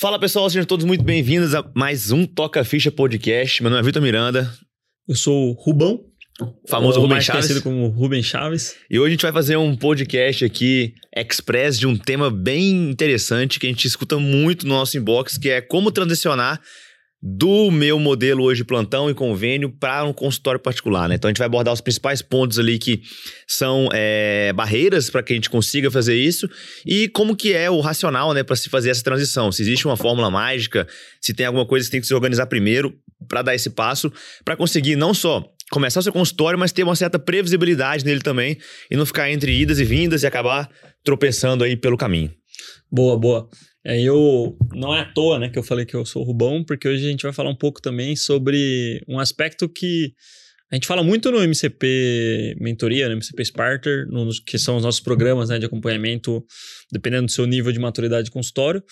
Fala pessoal, sejam todos muito bem-vindos a mais um Toca Ficha Podcast. Meu nome é Vitor Miranda. Eu sou o Rubão. Famoso Rubem mais Chaves. conhecido como Rubem Chaves. E hoje a gente vai fazer um podcast aqui, express, de um tema bem interessante que a gente escuta muito no nosso inbox, que é como transicionar do meu modelo hoje plantão e convênio para um consultório particular, né? Então a gente vai abordar os principais pontos ali que são é, barreiras para que a gente consiga fazer isso e como que é o racional, né, para se fazer essa transição. Se existe uma fórmula mágica, se tem alguma coisa que tem que se organizar primeiro para dar esse passo, para conseguir não só começar o seu consultório, mas ter uma certa previsibilidade nele também e não ficar entre idas e vindas e acabar tropeçando aí pelo caminho. Boa, boa. É, eu não é à toa, né, que eu falei que eu sou o Rubão, porque hoje a gente vai falar um pouco também sobre um aspecto que a gente fala muito no MCP Mentoria, no MCP Sparter, nos, que são os nossos programas né, de acompanhamento, dependendo do seu nível de maturidade de consultório,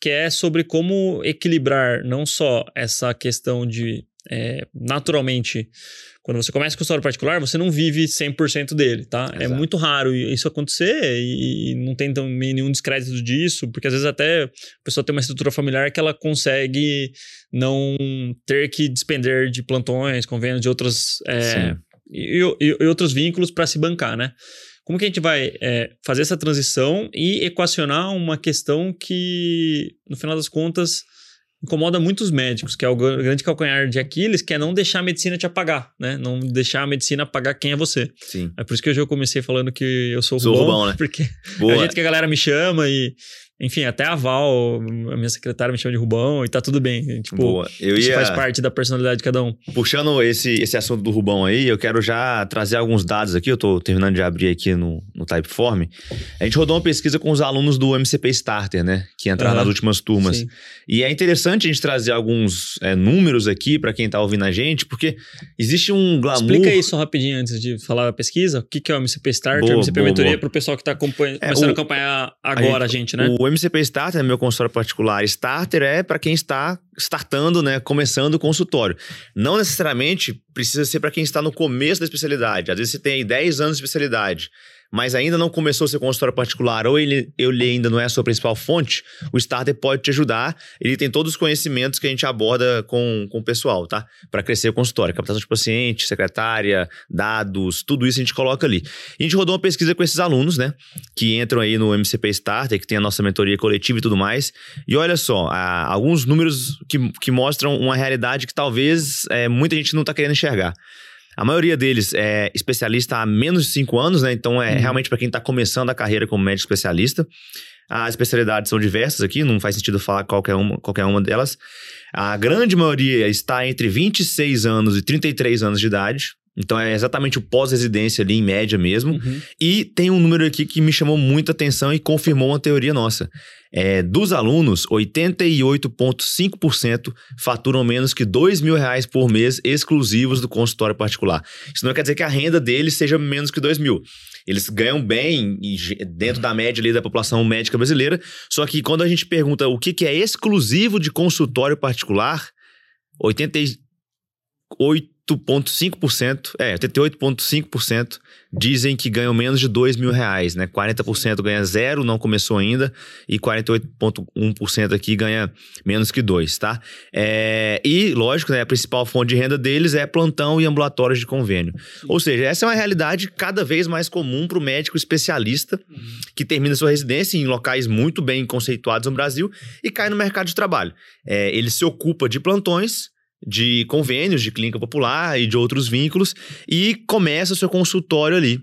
que é sobre como equilibrar não só essa questão de é, naturalmente, quando você começa com consultório particular, você não vive 100% dele, tá? É Exato. muito raro isso acontecer e, e não tem também nenhum descrédito disso, porque às vezes até a pessoa tem uma estrutura familiar que ela consegue não ter que despender de plantões, convênios, de outros, é, e, e- e outros vínculos para se bancar, né? Como que a gente vai é, fazer essa transição e equacionar uma questão que, no final das contas, incomoda muitos médicos, que é o gr- grande calcanhar de Aquiles, que é não deixar a medicina te apagar, né? Não deixar a medicina apagar quem é você. Sim. É por isso que hoje eu comecei falando que eu sou o Rubão, né? porque é o Boa. jeito que a galera me chama e... Enfim, até a Val, a minha secretária me chama de Rubão e tá tudo bem. Tipo, Boa. Eu isso ia faz parte da personalidade de cada um. puxando esse, esse assunto do Rubão aí, eu quero já trazer alguns dados aqui. Eu tô terminando de abrir aqui no, no Typeform. A gente rodou uma pesquisa com os alunos do MCP Starter, né? Que entraram Aham. nas últimas turmas. Sim. E é interessante a gente trazer alguns é, números aqui para quem tá ouvindo a gente, porque existe um glamour. Explica isso rapidinho antes de falar a pesquisa. O que que é o MCP Starter, Boa, o MCP boa, Mentoria boa. pro pessoal que tá acompanhando, É, começando o- a acompanhar agora a gente, né? O MCP Starter, meu consultório particular, Starter é para quem está startando, né, começando o consultório. Não necessariamente precisa ser para quem está no começo da especialidade. Às vezes você tem aí 10 anos de especialidade, mas ainda não começou seu consultório particular ou ele, ele ainda não é a sua principal fonte, o Starter pode te ajudar. Ele tem todos os conhecimentos que a gente aborda com, com o pessoal, tá? Para crescer o consultório. Captação de paciente, secretária, dados, tudo isso a gente coloca ali. E a gente rodou uma pesquisa com esses alunos, né? que entram aí no MCP Starter, que tem a nossa mentoria coletiva e tudo mais. E olha só, alguns números que, que mostram uma realidade que talvez é, muita gente não está querendo enxergar. A maioria deles é especialista há menos de cinco anos, né? Então é Uhum. realmente para quem está começando a carreira como médico especialista. As especialidades são diversas aqui, não faz sentido falar qualquer uma, qualquer uma delas. A grande maioria está entre 26 anos e 33 anos de idade. Então é exatamente o pós-residência ali, em média mesmo. Uhum. E tem um número aqui que me chamou muita atenção e confirmou uma teoria nossa. É, dos alunos, 88,5% faturam menos que dois mil reais por mês exclusivos do consultório particular. Isso não quer dizer que a renda deles seja menos que dois mil. Eles ganham bem dentro da média ali da população médica brasileira. Só que quando a gente pergunta o que, que é exclusivo de consultório particular, 88,5%, é, 88,5% dizem que ganham menos de 2 mil reais, né? 40% ganha zero, não começou ainda, e 48,1% aqui ganha menos que 2, tá? É, e, lógico, né, a principal fonte de renda deles é plantão e ambulatórios de convênio. Ou seja, essa é uma realidade cada vez mais comum para o médico especialista que termina sua residência em locais muito bem conceituados no Brasil e cai no mercado de trabalho. É, ele se ocupa de plantões, de convênios, de clínica popular e de outros vínculos e começa o seu consultório ali.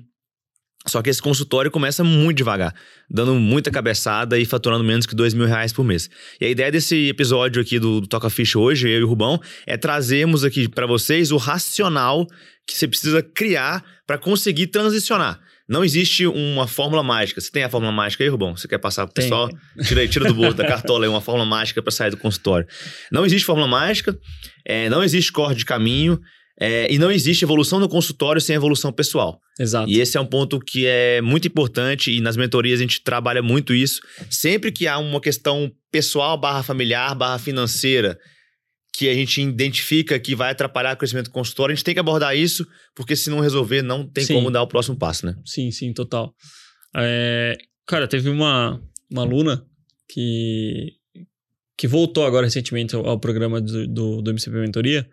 Só que esse consultório começa muito devagar, dando muita cabeçada e faturando menos que dois mil reais por mês. E a ideia desse episódio aqui do, do Toca Ficha hoje, eu e o Rubão, é trazermos aqui para vocês o racional que você precisa criar para conseguir transicionar. Não existe uma fórmula mágica. Você tem a fórmula mágica aí, Rubão? Você quer passar pro Tem. pessoal? Tira, tira do bolso da cartola aí uma fórmula mágica para sair do consultório. Não existe fórmula mágica, é, não existe corte de caminho, é, e não existe evolução no consultório sem evolução pessoal. Exato. E esse é um ponto que é muito importante e nas mentorias a gente trabalha muito isso. Sempre que há uma questão pessoal barra familiar, barra financeira, que a gente identifica que vai atrapalhar o crescimento do consultório, a gente tem que abordar isso, porque se não resolver, não tem Sim. como dar o próximo passo, né? Sim, sim, total. É, cara, teve uma, uma aluna que que voltou agora recentemente ao, ao programa do, do, do, MCP Mentoria.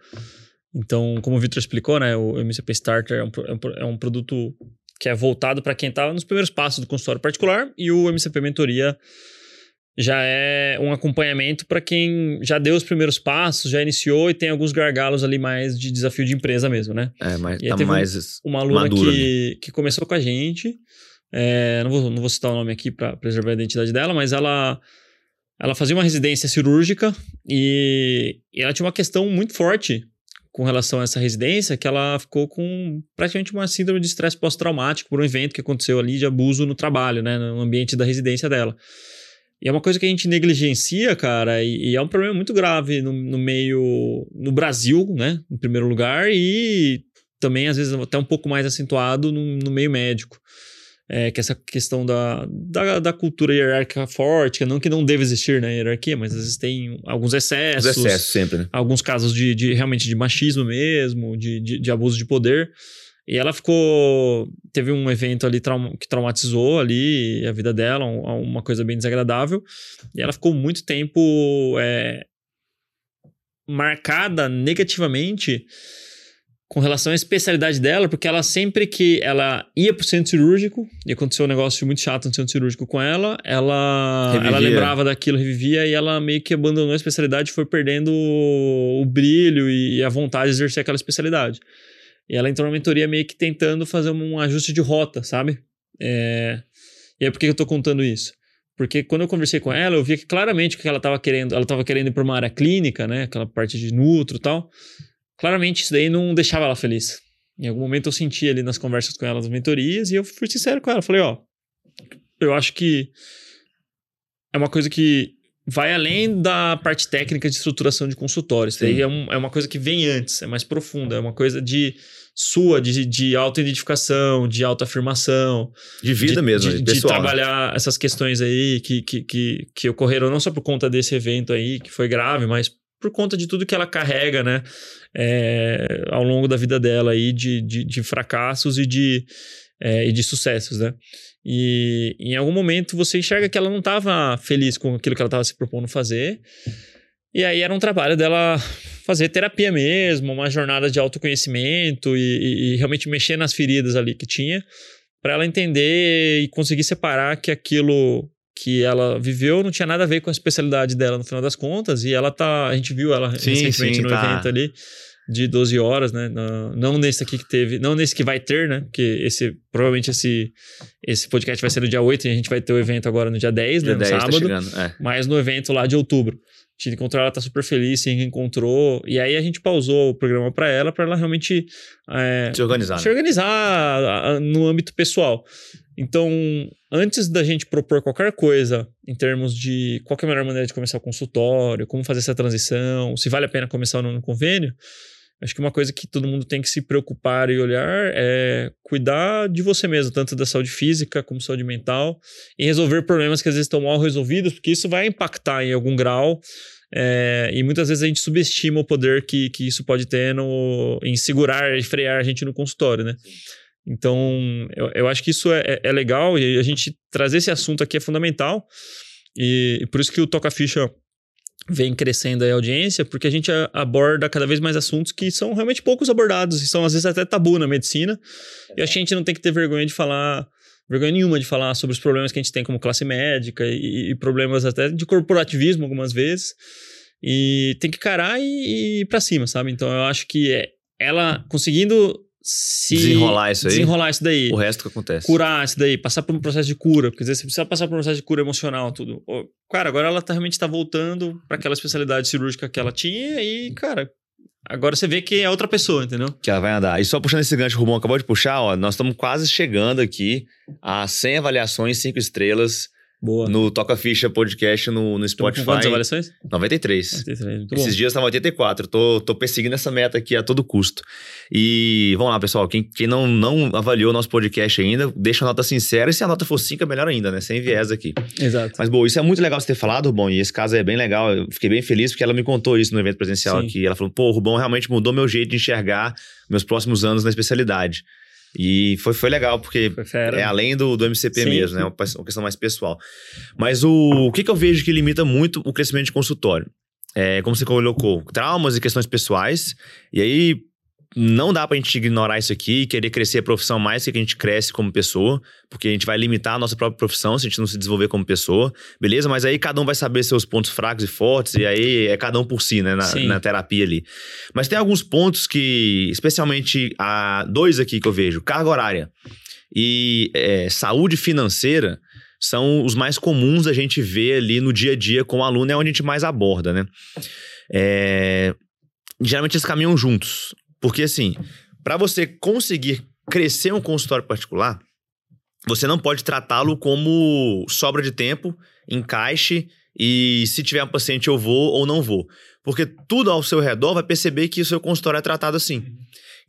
Então, como o Victor explicou, né, o MCP Starter é um, é um é produto que é voltado para quem está nos primeiros passos do consultório particular e o MCP Mentoria já é um acompanhamento para quem já deu os primeiros passos, já iniciou e tem alguns gargalos ali mais de desafio de empresa mesmo, né? É, mas tá mais uma aluna que, que começou com a gente, é, não, vou, não vou citar o nome aqui para preservar a identidade dela, mas ela ela fazia uma residência cirúrgica e, e ela tinha uma questão muito forte com relação a essa residência, que ela ficou com praticamente uma síndrome de estresse pós-traumático por um evento que aconteceu ali de abuso no trabalho, né, no ambiente da residência dela. E é uma coisa que a gente negligencia, cara, e, e é um problema muito grave no, no, meio. no Brasil, né? Em primeiro lugar, e também, às vezes, até um pouco mais acentuado no, no meio médico. É, que essa questão da, da, da, cultura hierárquica forte, não que não deve existir na né, hierarquia, mas às vezes tem alguns excessos. Os excessos sempre, né? Alguns casos de, de realmente de machismo mesmo, de, de, de abuso de poder. E ela ficou. Teve um evento ali traum, que traumatizou ali a vida dela, um, uma coisa bem desagradável. E ela ficou muito tempo é, marcada negativamente com relação à especialidade dela, porque ela sempre que ela ia pro centro cirúrgico, e aconteceu um negócio muito chato no centro cirúrgico com ela, ela, ela lembrava daquilo, revivia, e ela meio que abandonou a especialidade e foi perdendo o brilho e a vontade de exercer aquela especialidade. E ela entrou na mentoria meio que tentando fazer um ajuste de rota, sabe? É... E aí, por que eu tô contando isso? Porque quando eu conversei com ela, eu via que claramente que ela estava querendo, ela estava querendo ir para uma área clínica, né? Aquela parte de nutro e tal. Claramente isso daí não deixava ela feliz. Em algum momento eu senti ali nas conversas com ela, nas mentorias, e eu fui sincero com ela. Falei, ó, eu acho que é uma coisa que vai além da parte técnica de estruturação de consultórios. Isso aí é, um, é, uma coisa que vem antes, é mais profunda, é uma coisa de sua de, de autoidentificação, de autoafirmação. De vida de, mesmo, de, de, trabalhar essas questões aí que, que, que, que ocorreram não só por conta desse evento aí, que foi grave, mas por conta de tudo que ela carrega, né? É, ao longo da vida dela aí, de, de, de fracassos e de, é, e de sucessos, né? E em algum momento você enxerga que ela não estava feliz com aquilo que ela estava se propondo fazer. E aí era um trabalho dela fazer terapia mesmo, uma jornada de autoconhecimento e, e, e realmente mexer nas feridas ali que tinha, para ela entender e conseguir separar que aquilo que ela viveu não tinha nada a ver com a especialidade dela no final das contas. E ela tá. A gente viu ela sim, recentemente sim, no tá. evento ali de 12 horas, né? Não nesse aqui que teve, não nesse que vai ter, né? Porque esse, provavelmente esse, esse podcast vai ser no dia 8 e a gente vai ter o evento agora no dia 10, dia né? No 10 tá sábado. Tá chegando, é. Mas no evento lá de outubro te encontrou, ela tá super feliz, se encontrou. E aí a gente pausou o programa para ela, para ela realmente é, se organizar. Se né? organizar no âmbito pessoal. Então, antes da gente propor qualquer coisa em termos de qual é a melhor maneira de começar o consultório, como fazer essa transição, se vale a pena começar no convênio, acho que uma coisa que todo mundo tem que se preocupar e olhar é cuidar de você mesmo, tanto da saúde física como saúde mental, e resolver problemas que às vezes estão mal resolvidos, porque isso vai impactar em algum grau é, e muitas vezes a gente subestima o poder que, que isso pode ter no, em segurar e frear a gente no consultório, né? Então, eu, eu acho que isso é, é, é legal e a gente trazer esse assunto aqui é fundamental. E, e por isso que o Toca Ficha vem crescendo a audiência, porque a gente aborda cada vez mais assuntos que são realmente poucos abordados e são às vezes até tabu na medicina. E acho que a gente não tem que ter vergonha de falar vergonha nenhuma de falar sobre os problemas que a gente tem como classe médica e, e problemas até de corporativismo algumas vezes. E tem que carar e, e ir pra cima, sabe? Então eu acho que é, ela conseguindo se desenrolar isso aí. Desenrolar isso daí. O resto que acontece. Curar isso daí, passar por um processo de cura, porque às vezes você precisa passar por um processo de cura emocional, tudo. Cara, agora ela tá, realmente está voltando para aquela especialidade cirúrgica que ela tinha e, cara, Agora você vê que é outra pessoa, entendeu? Que ela vai andar. E só puxando esse gancho, o Rubão acabou de puxar, ó, nós estamos quase chegando aqui a 100 avaliações, 5 estrelas Boa. No Toca Ficha Podcast no, no Spotify. Quantas avaliações? 93. 93 muito Esses bom. dias estavam 84. Tô, tô perseguindo essa meta aqui a todo custo. E vamos lá, pessoal. Quem, quem não, não avaliou o nosso podcast ainda, deixa a nota sincera. E se a nota for 5, é melhor ainda, né? Sem viés aqui. Exato. Mas, bom, isso é muito legal você ter falado, Rubão. E esse caso é bem legal. Eu fiquei bem feliz porque ela me contou isso no evento presencial Sim. aqui. Ela falou, pô, o Rubão realmente mudou meu jeito de enxergar meus próximos anos na especialidade. E foi, foi legal, porque Foi é além do, do MCP Sim. mesmo, né? Uma, pe- uma questão mais pessoal. Mas o, o que, que eu vejo que limita muito o crescimento de consultório? É, como você colocou, traumas e questões pessoais. E aí, não dá pra gente ignorar isso aqui e querer crescer a profissão mais que a gente cresce como pessoa, porque a gente vai limitar a nossa própria profissão se a gente não se desenvolver como pessoa, beleza? Mas aí cada um vai saber seus pontos fracos e fortes, e aí é cada um por si, né? Na, na terapia ali. Mas tem alguns pontos que, especialmente há dois aqui que eu vejo: carga horária e é, saúde financeira são os mais comuns a gente ver ali no dia a dia com o aluno, é onde a gente mais aborda, né? É, geralmente eles caminham juntos. Porque, assim, para você conseguir crescer um consultório particular, você não pode tratá-lo como sobra de tempo, encaixe e se tiver um paciente eu vou ou não vou. Porque tudo ao seu redor vai perceber que o seu consultório é tratado assim.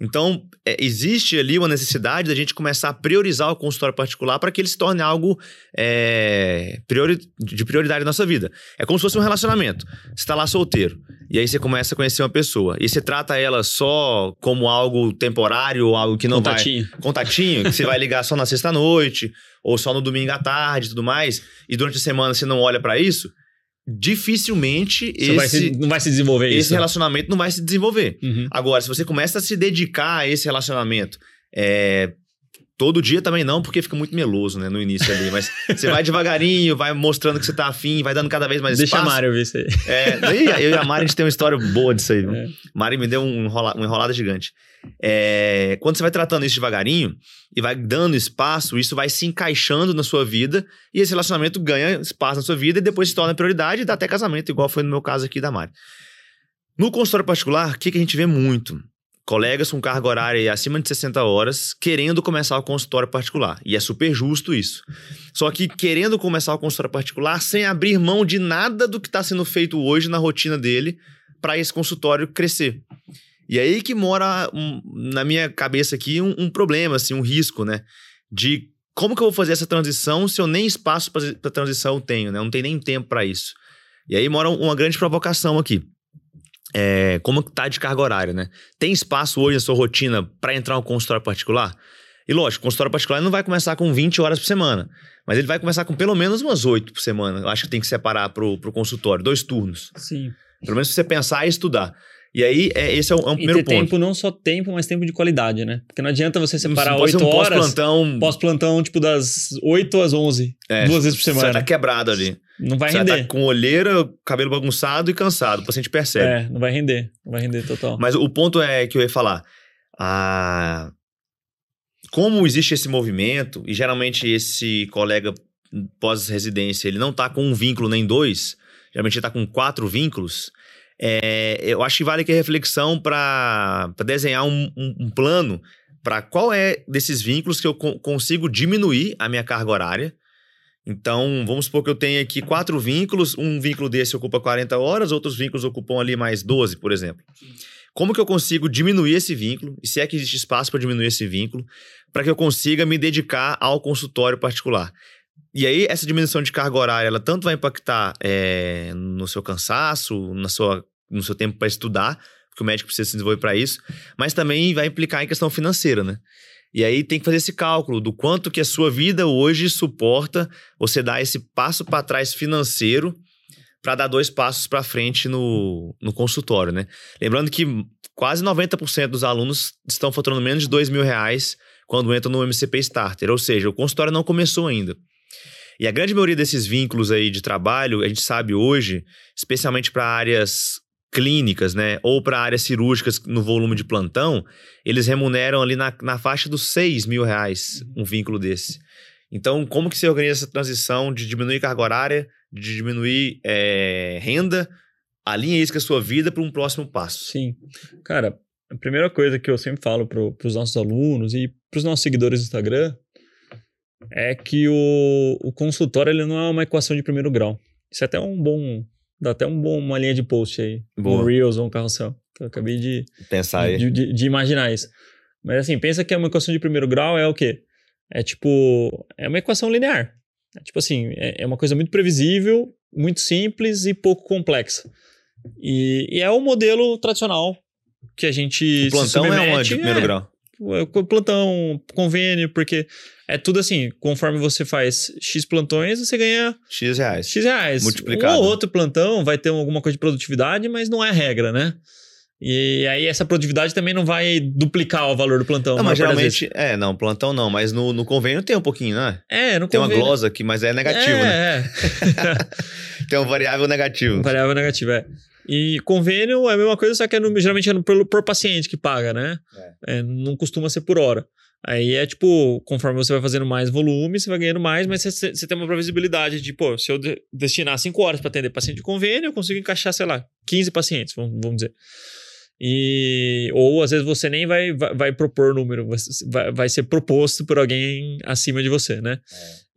Então, é, existe ali uma necessidade da gente começar a priorizar o consultório particular para que ele se torne algo é, priori- de prioridade na nossa vida. É como se fosse um relacionamento. Você está lá solteiro, e aí você começa a conhecer uma pessoa, e você trata ela só como algo temporário, ou algo que não vai Contatinho. contatinho, que você vai ligar só na sexta-noite, ou só no domingo à tarde e tudo mais, e durante a semana você não olha pra isso, dificilmente Você vai esse, se- não vai se desenvolver esse isso. relacionamento não vai se desenvolver. Uhum. Agora, se você começa a se dedicar a esse relacionamento, é, todo dia também não, porque fica muito meloso, né, no início ali, mas você vai devagarinho, vai mostrando que você tá afim, vai dando cada vez mais Deixa a espaço. Mário ver isso aí. É, eu e a Mari, a gente tem uma história boa disso aí. É. Mari me deu um enrola, uma enrolada gigante. É, quando você vai tratando isso devagarinho e vai dando espaço, isso vai se encaixando na sua vida e esse relacionamento ganha espaço na sua vida e depois se torna prioridade e dá até casamento, igual foi no meu caso aqui da Mari. No consultório particular, o que, que a gente vê muito? Colegas com carga horária acima de 60 horas querendo começar o consultório particular. E é super justo isso. Só que querendo começar o consultório particular sem abrir mão de nada do que está sendo feito hoje na rotina dele para esse consultório crescer. E aí que mora um, na minha cabeça aqui um, um problema, assim, um risco, né? De como que eu vou fazer essa transição se eu nem espaço para transição tenho, né? Eu não tenho nem tempo para isso. E aí mora uma grande provocação aqui. É, como que tá de carga horária, né? Tem espaço hoje na sua rotina para entrar um consultório particular? E lógico, o consultório particular não vai começar com 20 horas por semana, mas ele vai começar com pelo menos umas 8 por semana. Eu acho que tem que separar pro, pro consultório, dois turnos. Sim. Pelo menos se você pensar e estudar. E aí, é, esse é o, é E primeiro ter ponto. tempo, não só tempo, mas tempo de qualidade, né? Porque não adianta você separar 8 um horas. pós-plantão. Pós-plantão, tipo, das 8 às 11. é, duas vezes por Você semana. tá quebrado ali. Não vai você render. tá com olheira, cabelo bagunçado e cansado. O paciente percebe. É, não vai render. Não vai render total. Mas o ponto é que eu ia falar. Ah, como existe esse movimento, e geralmente esse colega pós-residência, ele não tá com um vínculo nem dois, geralmente ele tá com quatro vínculos, é, eu acho que vale aqui a reflexão para desenhar um, um- um plano para qual é desses vínculos que eu con- consigo diminuir a minha carga horária. Então, vamos supor que eu tenho aqui quatro vínculos, um vínculo desse ocupa 40 horas, outros vínculos ocupam ali mais 12, por exemplo. Como que eu consigo diminuir esse vínculo, e se é que existe espaço para diminuir esse vínculo, para que eu consiga me dedicar ao consultório particular? E aí, essa diminuição de carga horária, ela tanto vai impactar é, no seu cansaço, na sua, no seu tempo para estudar, porque o médico precisa se desenvolver para isso, mas também vai implicar em questão financeira, né? E aí tem que fazer esse cálculo do quanto que a sua vida hoje suporta você dar esse passo para trás financeiro para dar dois passos para frente no, no consultório, né? Lembrando que quase 90% dos alunos estão faturando menos de dois mil reais quando entram no MCP Starter, ou seja, o consultório não começou ainda. E a grande maioria desses vínculos aí de trabalho, a gente sabe hoje, especialmente para áreas clínicas, né, ou para áreas cirúrgicas no volume de plantão, eles remuneram ali na, na faixa dos 6 mil reais um vínculo desse. Então, como que você organiza essa transição de diminuir carga horária, de diminuir é, renda, alinha isso com a sua vida para um próximo passo? Sim. Cara, a primeira coisa que eu sempre falo para os nossos alunos e para os nossos seguidores do Instagram é que o, o consultório ele não é uma equação de primeiro grau. Isso é até um bom. Dá até um bom, uma linha de post aí. Boa. Um Reels ou um carrossel. Que eu acabei de, Pensar aí. de, de- de imaginar isso. Mas assim, pensa que uma equação de primeiro grau é o quê? É tipo. É uma equação linear. É tipo assim, é, é uma coisa muito previsível, muito simples e pouco complexa. E, e é o modelo tradicional que a gente O plantão se é submete, de primeiro é, grau. Plantão, convênio, porque é tudo assim, conforme você faz X plantões, você ganha X reais. X reais. Multiplicado. Um ou outro plantão vai ter alguma coisa de produtividade, mas não é regra, né? E aí essa produtividade também não vai duplicar o valor do plantão. Não, na mas geralmente. É, não, plantão não, mas no, no convênio tem um pouquinho, né? É, no Tem uma convênio- glosa aqui, mas é negativo, é, né? É, Tem um variável negativo. variável negativa, é. E convênio é a mesma coisa, só que é no- geralmente é no- por, por paciente que paga, né? É, não costuma ser por hora. Aí é tipo, conforme você vai fazendo mais volume, você vai ganhando mais, mas você, você tem uma previsibilidade de, pô, se eu de- destinar 5 horas para atender paciente de convênio, eu consigo encaixar, sei lá, 15 pacientes, vamos, vamos dizer. E, ou às vezes você nem vai, vai, vai propor número, vai, vai, ser proposto por alguém acima de você, né?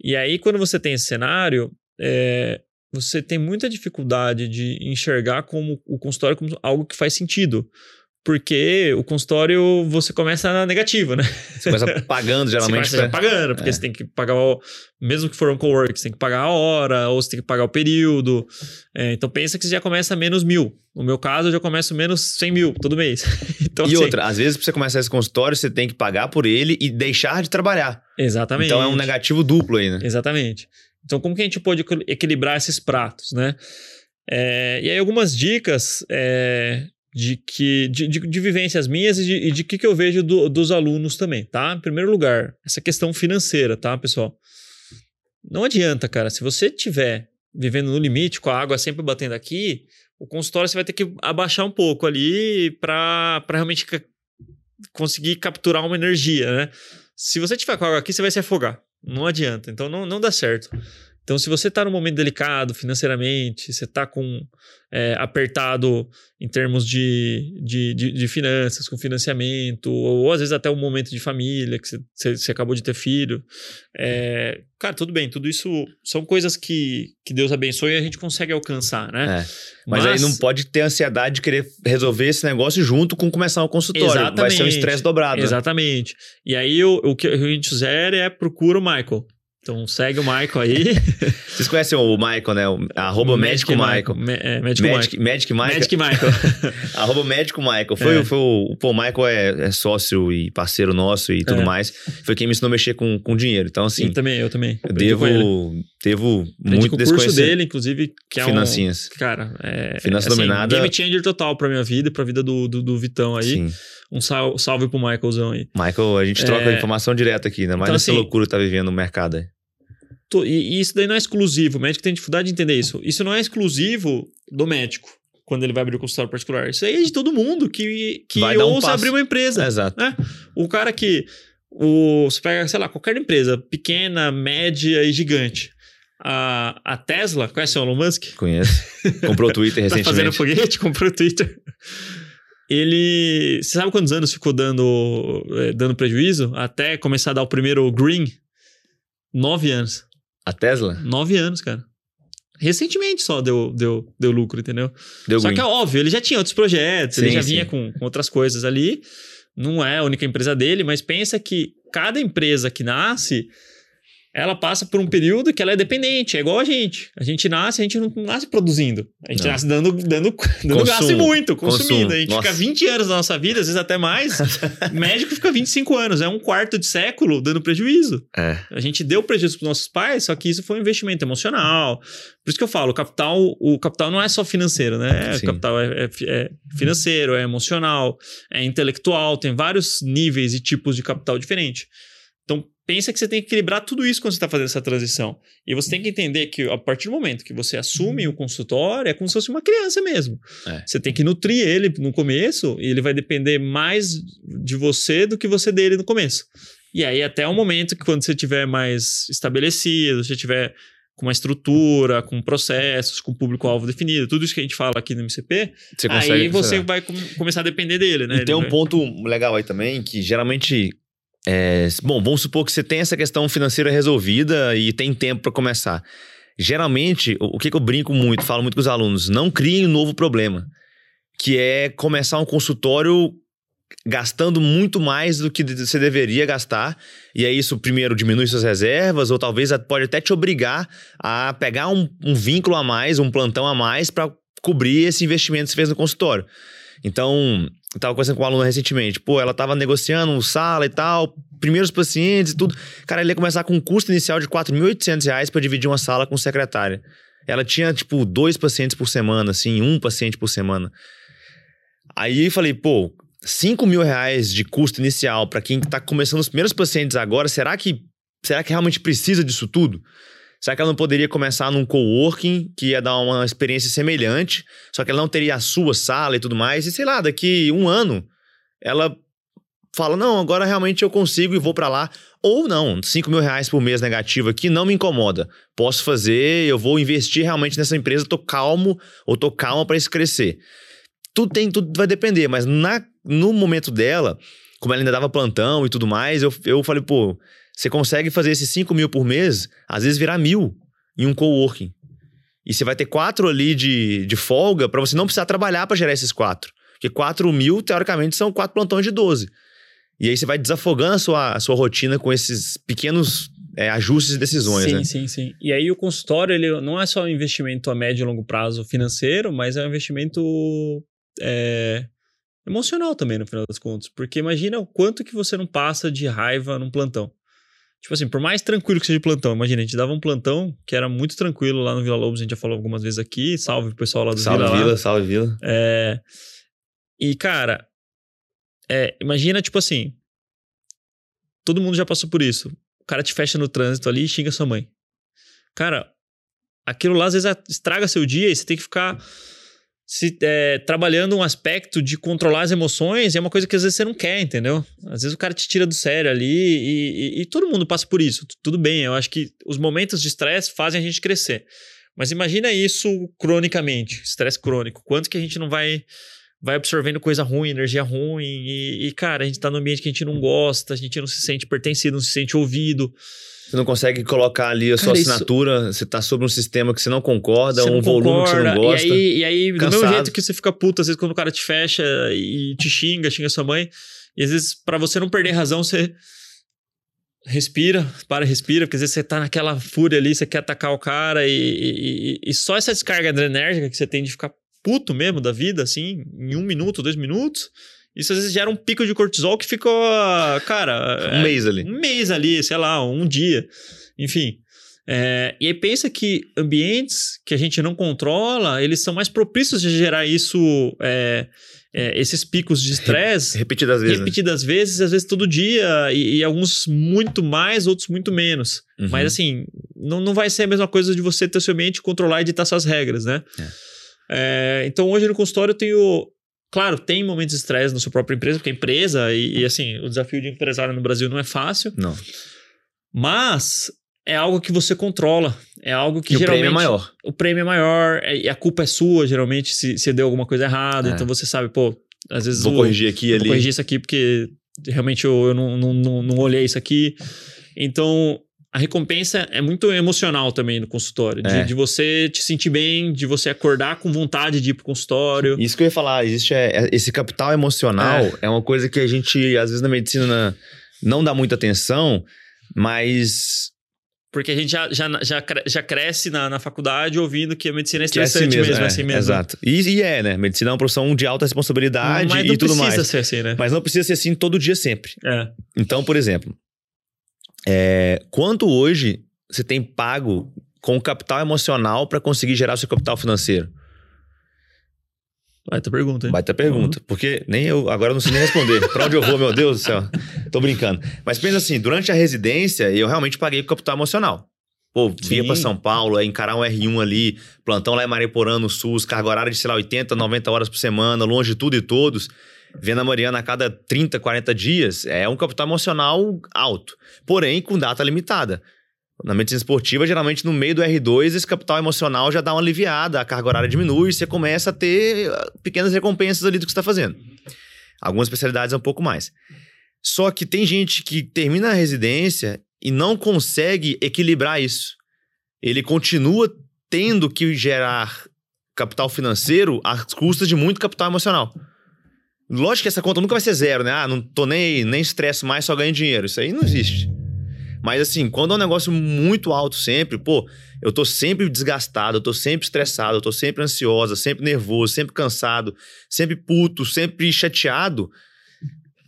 E aí, quando você tem esse cenário, é, você tem muita dificuldade de enxergar como o consultório como algo que faz sentido. Porque o consultório você começa na negativa, né? Você começa pagando, geralmente. Você começa pra- pagando, porque É. você tem que pagar, o, mesmo que for um co-work, você tem que pagar a hora, ou você tem que pagar o período. É, então pensa que você já começa menos mil. No meu caso, eu já começo menos 100 mil todo mês. então, E assim, outra, às vezes pra você começar esse consultório, você tem que pagar por ele e deixar de trabalhar. Exatamente. Então é um negativo duplo aí, né? Exatamente. Então, como que a gente pode equil- equilibrar esses pratos, né? É, e aí, algumas dicas é, de, que, de, de, de vivências minhas e de, e de que, que eu vejo do- dos alunos também, tá? Em primeiro lugar, essa questão financeira, tá, pessoal? Não adianta, cara. Se você tiver vivendo no limite, com a água sempre batendo aqui, o consultório você vai ter que abaixar um pouco ali para realmente conseguir capturar uma energia, né? Se você tiver com a água aqui, você vai se afogar. Não adianta. Então não, não dá certo. Então, se você está num momento delicado financeiramente, você está com é, apertado em termos de, de, de, de finanças, com financiamento, ou, às vezes até um momento de família, que você, acabou de ter filho. é, cara, tudo bem, tudo isso são coisas que, que Deus abençoe e a gente consegue alcançar, né? É. Mas, aí não pode ter ansiedade de querer resolver esse negócio junto com começar o consultório. Vai ser um Exatamente. estresse dobrado. né? Exatamente. E aí o, o que a gente sugere é procura o Michael. Então segue o Michael aí. Vocês conhecem o Michael, né? O, arroba médico Michael. Me- é, médico Magic, Michael. Magic Michael. Magic Michael. Arroba médico Michael. Foi, É. foi o, pô, o Michael é, é sócio e parceiro nosso e tudo É. mais. Foi quem me ensinou a mexer com, com dinheiro. Então, assim, Sim, também, eu também. eu devo, devo Aprendi muito desse curso dele, inclusive, que é Financinhas. um... Cara, é... Finança assim, dominada. Game changer total pra minha vida e pra vida do, do, do Vitão aí. Sim. Um sal, salve pro Michaelzão aí. Michael, a gente troca É. informação direta aqui, né? Mais Então, nessa assim, loucura que tá vivendo no mercado aí. E, isso daí não é exclusivo. O médico tem dificuldade de entender isso. Isso não é exclusivo do médico, quando ele vai abrir o consultório particular. Isso aí é de todo mundo que, que Vai um ousa passo. abrir uma empresa. Exato. né? O cara que. O, você pega, sei lá, qualquer empresa, pequena, média e gigante. A, a Tesla, conhece o Elon Musk? Conheço. Comprou o Twitter Tá fazendo recentemente. foguete, comprou o Twitter. Ele. Você sabe quantos anos ficou dando, eh, dando prejuízo? Até começar a dar o primeiro green? Nove anos. A Tesla? Nove anos, cara. Recentemente só deu, deu, deu lucro, entendeu? Deu só green. que é óbvio, ele já tinha outros projetos, ele Sim, já sim. vinha com, com outras coisas ali. Não é a única empresa dele, mas pensa que cada empresa que nasce, ela passa por um período que ela é dependente. É igual a gente. A gente nasce, a gente não nasce produzindo. A gente Não. nasce dando, dando, dando gasto muito, consumindo. Consumo. A gente Nossa. fica 20 anos da nossa vida, às vezes até mais. o médico fica 25 anos. É um quarto de século dando prejuízo. É. A gente deu prejuízo para nossos pais, só que isso foi um investimento emocional. Por isso que eu falo, o capital, o capital não é só financeiro, né? O Sim. capital é, é é financeiro, é emocional, é intelectual, tem vários níveis e tipos de capital diferente. Então, pensa que você tem que equilibrar tudo isso quando você está fazendo essa transição. E você tem que entender que a partir do momento que você assume o consultório, é como se fosse uma criança mesmo. É. Você tem que nutrir ele no começo e ele vai depender mais de você do que você dele no começo. E aí, até o momento que quando você tiver mais estabelecido, você tiver com uma estrutura, com processos, com público-alvo definido, tudo isso que a gente fala aqui no MCP, Você aí você vai com- começar a depender dele, né? E tem Ele um vai- ponto legal aí também, que geralmente. É, bom, vamos supor que você tem essa questão financeira resolvida e tem tempo para começar. Geralmente, o, que, que eu brinco muito, falo muito com os alunos, não criem um novo problema, que é começar um consultório gastando muito mais do que você deveria gastar. E aí isso primeiro diminui suas reservas, ou talvez pode até te obrigar a pegar um, um vínculo a mais, um plantão a mais para cobrir esse investimento que você fez no consultório. Então, eu tava conversando com uma aluna recentemente. Pô, ela tava negociando sala e tal, primeiros pacientes e tudo. Cara, ele ia começar com um custo inicial de R$ 4.800 para dividir uma sala com secretária. Ela tinha, tipo, dois pacientes por semana, assim, um paciente por semana. Aí falei, pô, 5 mil reais de custo inicial para quem tá começando os primeiros pacientes agora, será que, será que realmente precisa disso tudo? Será que ela não poderia começar num coworking que ia dar uma experiência semelhante, só que ela não teria a sua sala e tudo mais? E sei lá, daqui um ano ela fala: não, agora realmente eu consigo e vou para lá. Ou não, 5 mil reais por mês negativo aqui não me incomoda. Posso fazer, eu vou investir realmente nessa empresa, tô calmo ou tô calma para isso crescer. Tudo tem, tudo vai depender, mas na, no momento dela, como ela ainda dava plantão e tudo mais, eu, eu falei, pô, você consegue fazer esses 5 mil por mês, às vezes virar mil em um coworking. E você vai ter quatro ali de, de folga para você não precisar trabalhar para gerar esses quatro. Porque 4 mil, teoricamente, são quatro plantões de 12. E aí você vai desafogando a sua, a sua rotina com esses pequenos é, ajustes e decisões, sim, né? Sim, sim, E aí o consultório, ele não é só um investimento a médio e longo prazo financeiro, mas é um investimento é, emocional também, no final das contas. Porque imagina o quanto que você não passa de raiva num plantão. Tipo assim, por mais tranquilo que seja o plantão, imagina, a gente dava um plantão que era muito tranquilo lá no Vila Lobos, a gente já falou algumas vezes aqui, salve o pessoal lá do salve Vila. Vila lá. salve Vila. É, e, cara, é, imagina, tipo assim, todo mundo já passou por isso. O cara te fecha no trânsito ali e xinga sua mãe. Cara, aquilo lá às vezes estraga seu dia e você tem que ficar se, é, trabalhando um aspecto de controlar as emoções é uma coisa que às vezes você não quer, entendeu? Às vezes o cara te tira do sério ali e, e, e todo mundo passa por isso. Tudo bem, eu acho que os momentos de estresse fazem a gente crescer. Mas imagina isso cronicamente, estresse crônico. Quanto que a gente não vai vai absorvendo coisa ruim, energia ruim, e, e, cara, a gente tá num ambiente que a gente não gosta, a gente não se sente pertencido, não se sente ouvido. Você não consegue colocar ali a sua Cara, assinatura, você tá sobre um sistema que você não concorda, Você um não volume que você não gosta. E aí, e aí do mesmo jeito que você fica puto, às vezes quando o cara te fecha e te xinga, xinga sua mãe, e às vezes pra você não perder razão, você respira, para respira, porque às vezes você tá naquela fúria ali, você quer atacar o cara, e, e, e só essa descarga adrenérgica que você tem de ficar puto mesmo da vida, assim, em um minuto, dois minutos, isso às vezes gera um pico de cortisol que ficou, cara... Um é, mês ali. Um mês ali, sei lá, um dia, enfim... É, e aí pensa que ambientes que a gente não controla, eles são mais propícios de gerar isso, é, é, esses picos de estresse Repetidas vezes. né? repetidas vezes, às vezes todo dia, e, e alguns muito mais, outros muito menos. Uhum. Mas assim, não, não vai ser a mesma coisa de você ter seu ambiente, controlar e editar suas regras, né? É, então hoje no consultório eu tenho. Claro, tem momentos de estresse na sua própria empresa, porque a empresa, e, e assim, o desafio de empresário no Brasil não é fácil, Não. mas é algo que você controla. É algo que E o geralmente. prêmio é maior. O prêmio é maior, é- e a culpa é sua, geralmente, se, se deu alguma coisa errada. É. Então você sabe, pô, às vezes. Vou o- corrigir aqui Vou ali. corrigir isso aqui porque realmente eu, eu não, não, não, não olhei isso aqui. Então, a recompensa é muito emocional também no consultório. De, É. de você te sentir bem, de você acordar com vontade de ir pro consultório. Isso que eu ia falar, existe é, é- esse capital emocional é. uma coisa que a gente, às vezes, na medicina não dá muita atenção, mas Porque a gente já, já, já, já cresce na, na faculdade ouvindo que a medicina é que é assim estressante mesmo. mesmo, é, é, assim mesmo. Exato. E, e é, né? Medicina é uma profissão de alta responsabilidade Mas não e tudo precisa mais. ser assim, né? Mas não precisa ser assim todo dia sempre. É. Então, por exemplo, é, quanto hoje você tem pago com capital emocional para conseguir gerar seu capital financeiro? Vai ter pergunta, hein? Baita pergunta. Porque nem eu, agora eu não sei nem responder. pra onde eu vou, meu Deus do céu? Tô brincando. Mas pensa assim, durante a residência, eu realmente paguei com capital emocional. Pô, vinha Sim. pra São Paulo, encarar um R1 ali, plantão lá em Mariporã, no SUS, carga horária de, sei lá, 80, 90 horas por semana, longe de tudo e todos. Vendo a Mariana a cada 30, 40 dias, é um capital emocional alto. Porém, com data limitada. Na medicina esportiva, geralmente no meio do R2, esse capital emocional já dá uma aliviada, a carga horária diminui, você começa a ter ah, pequenas recompensas ali do que você está fazendo. Algumas especialidades é um pouco mais. Só que tem gente que termina a residência e não consegue equilibrar isso. Ele continua tendo que gerar capital financeiro às custas de muito capital emocional. Lógico que essa conta nunca vai ser zero, né? Ah, não tô nem, nem estresso mais, só ganho dinheiro. Isso aí não existe. Mas assim, quando é um negócio muito alto sempre, pô, eu tô sempre desgastado, eu tô sempre estressado, eu tô sempre ansiosa, sempre nervoso, sempre cansado, sempre puto, sempre chateado.